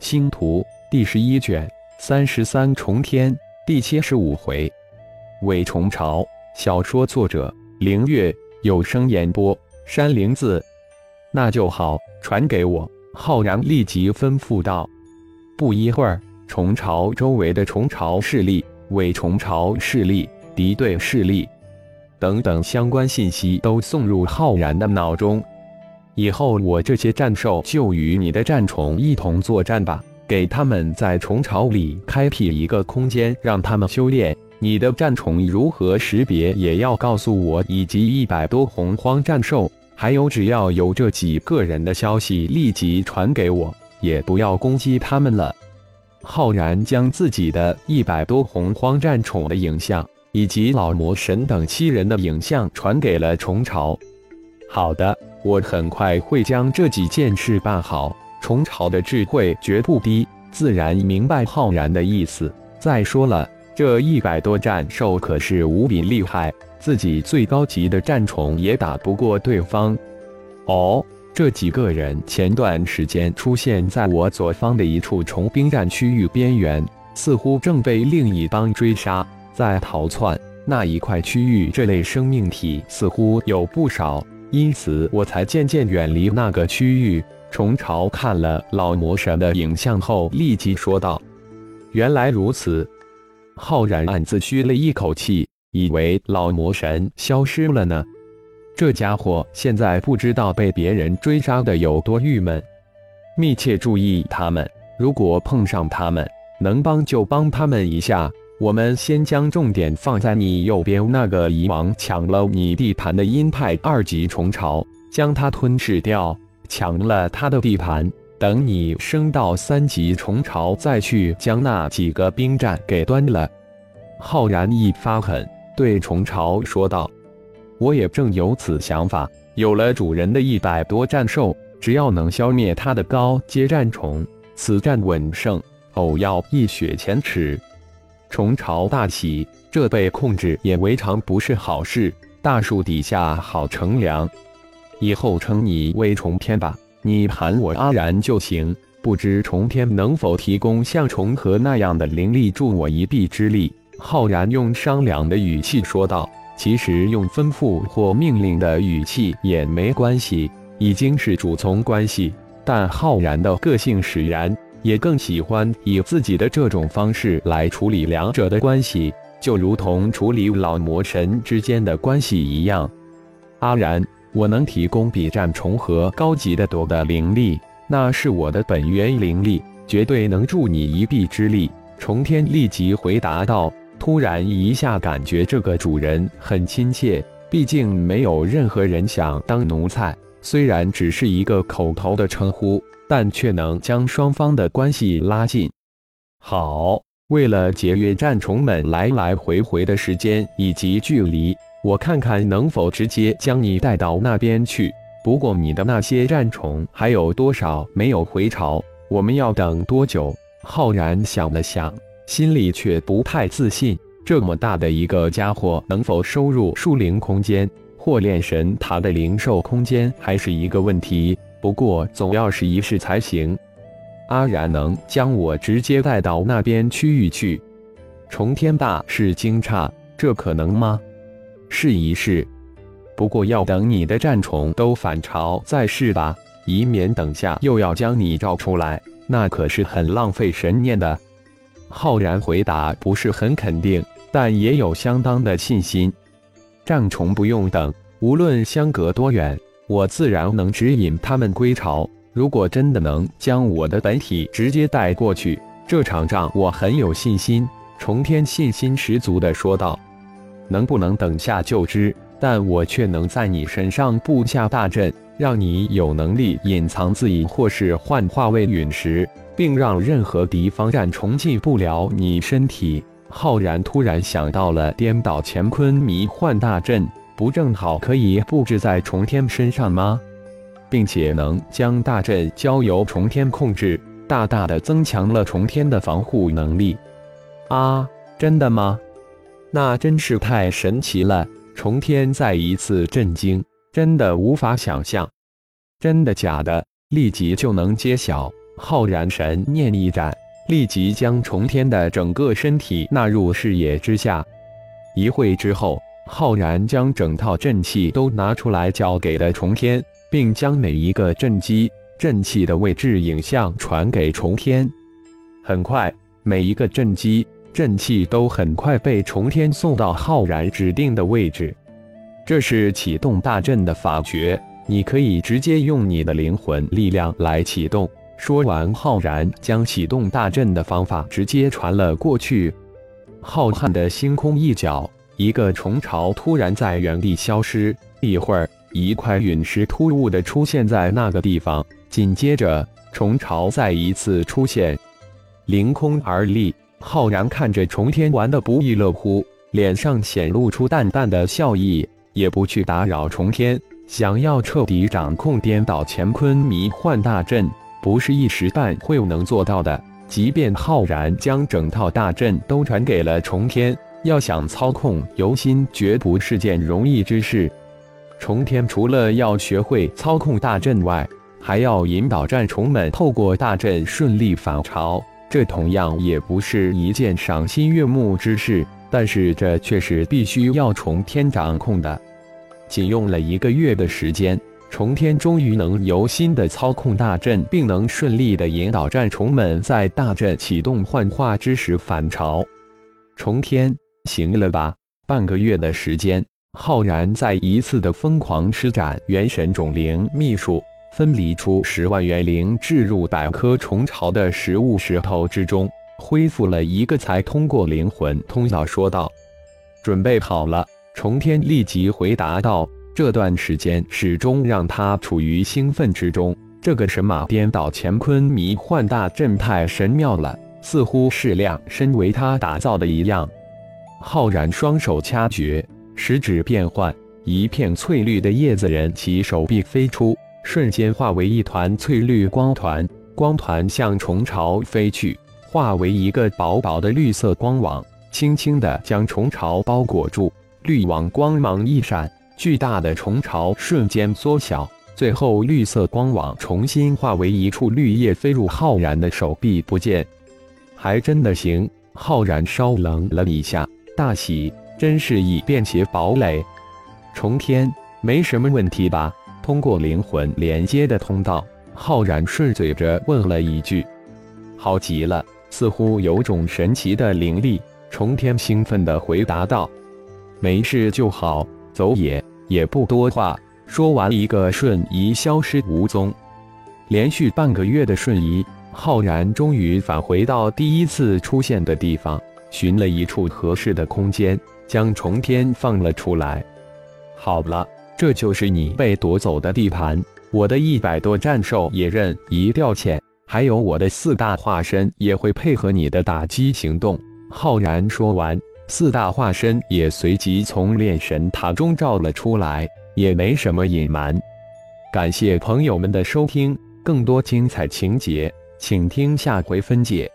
星图第十一卷三十三重天第七十五回，伪虫巢。小说作者：凌月，有声演播：山灵子。那就好，传给我。浩然立即吩咐道。不一会儿，虫巢周围的虫巢势力、伪虫巢势力、敌对势力等等相关信息都送入浩然的脑中。以后我这些战兽就与你的战虫一同作战吧，给他们在虫巢里开辟一个空间，让他们修炼。你的战虫如何识别，也要告诉我，以及一百多洪荒战兽，还有只要有这几个人的消息，立即传给我，也不要攻击他们了。浩然将自己的一百多洪荒战宠的影像，以及老魔神等七人的影像传给了虫巢。好的。我很快会将这几件事办好。虫巢的智慧绝不低，自然明白浩然的意思。再说了，这一百多战兽可是无比厉害，自己最高级的战宠也打不过对方。哦，这几个人前段时间出现在我左方的一处虫兵战区域边缘，似乎正被另一帮追杀，在逃窜。那一块区域，这类生命体似乎有不少。因此，我才渐渐远离那个区域。虫巢看了老魔神的影像后，立即说道：“原来如此。”浩然暗自吁了一口气，以为老魔神消失了呢。这家伙现在不知道被别人追杀的有多郁闷。密切注意他们，如果碰上他们，能帮就帮他们一下。我们先将重点放在你右边那个以往抢了你地盘的阴派二级虫巢，将它吞噬掉，抢了他的地盘。等你升到三级虫巢，再去将那几个兵站给端了。浩然一发狠，对虫巢说道：“我也正有此想法。有了主人的一百多战兽，只要能消灭他的高阶战虫，此战稳胜，偶要一雪前耻。”虫巢大喜，这被控制也未尝不是好事。大树底下好乘凉，以后称你为虫天吧，你喊我阿然就行。不知虫天能否提供像虫河那样的灵力助我一臂之力？浩然用商量的语气说道。其实用吩咐或命令的语气也没关系，已经是主从关系。但浩然的个性使然。也更喜欢以自己的这种方式来处理两者的关系，就如同处理老魔神之间的关系一样。阿然，我能提供比战重合高级的多的灵力，那是我的本源灵力，绝对能助你一臂之力。重天立即回答道。突然一下感觉这个主人很亲切，毕竟没有任何人想当奴才，虽然只是一个口头的称呼。但却能将双方的关系拉近。好，为了节约战虫们来来回回的时间以及距离，我看看能否直接将你带到那边去。不过你的那些战虫还有多少没有回巢？我们要等多久？浩然想了想，心里却不太自信。这么大的一个家伙，能否收入树灵空间或炼神塔的灵兽空间，还是一个问题。不过总要试一试才行。阿然能将我直接带到那边区域去？重天大是惊诧，这可能吗？试一试。不过要等你的战虫都返巢再试吧，以免等下又要将你召出来，那可是很浪费神念的。浩然回答不是很肯定，但也有相当的信心。战虫不用等，无论相隔多远。我自然能指引他们归巢。如果真的能将我的本体直接带过去，这场仗我很有信心。重天信心十足地说道：“能不能等下就知，但我却能在你身上布下大阵，让你有能力隐藏自己，或是幻化为陨石，并让任何敌方战虫进不了你身体。”浩然突然想到了颠倒乾坤迷幻大阵。不正好可以布置在重天身上吗？并且能将大阵交由重天控制，大大的增强了重天的防护能力。啊，真的吗？那真是太神奇了！重天再一次震惊，真的无法想象。真的假的？立即就能揭晓。浩然神念一展，立即将重天的整个身体纳入视野之下。一会之后，浩然将整套阵器都拿出来交给了重天，并将每一个阵基、阵气的位置影像传给重天。很快，每一个阵基、阵气都很快被重天送到浩然指定的位置。这是启动大阵的法诀，你可以直接用你的灵魂力量来启动。说完，浩然将启动大阵的方法直接传了过去。浩瀚的星空一角，一个虫巢突然在原地消失。一会儿，一块陨石突兀的出现在那个地方，紧接着，虫巢再一次出现，凌空而立。浩然看着重天玩的不亦乐乎，脸上显露出淡淡的笑意，也不去打扰重天。想要彻底掌控颠倒乾坤迷幻大阵。不是一时半会能做到的。即便浩然将整套大阵都传给了重天，要想操控游心，绝不是件容易之事。重天除了要学会操控大阵外，还要引导战虫们透过大阵顺利返巢，这同样也不是一件赏心悦目之事。但是这却是必须要重天掌控的。仅用了一个月的时间。重天终于能由心的操控大阵，并能顺利的引导战虫们在大阵启动幻化之时返巢。重天，行了吧？半个月的时间，浩然再一次的疯狂施展元神种灵秘术，分离出十万元灵，置入百颗虫巢的食物石头之中，恢复了一个才通过灵魂通道，说道：“准备好了。”重天立即回答道。这段时间始终让他处于兴奋之中。这个神马颠倒乾坤迷幻大阵太神妙了，似乎是量身为他打造的一样。浩然双手掐诀，食指变换，一片翠绿的叶子人其手臂飞出，瞬间化为一团翠绿光团，光团向虫巢飞去，化为一个薄薄的绿色光网，轻轻地将虫巢包裹住。绿网光芒一闪。巨大的虫巢瞬间缩小，最后绿色光网重新化为一处绿叶，飞入浩然的手臂，不见。还真的行！浩然稍冷了一下，大喜，真是以便携堡垒。重天，没什么问题吧？通过灵魂连接的通道，浩然顺嘴着问了一句。好极了，似乎有种神奇的灵力。重天兴奋地回答道：“没事就好，走也。”也不多话，说完一个瞬移消失无踪。连续半个月的瞬移，浩然终于返回到第一次出现的地方，寻了一处合适的空间，将重天放了出来。好了，这就是你被夺走的地盘，我的一百多战兽也任一调遣，还有我的四大化身也会配合你的打击行动。浩然说完。四大化身也随即从炼神塔中照了出来，也没什么隐瞒。感谢朋友们的收听，更多精彩情节，请听下回分解。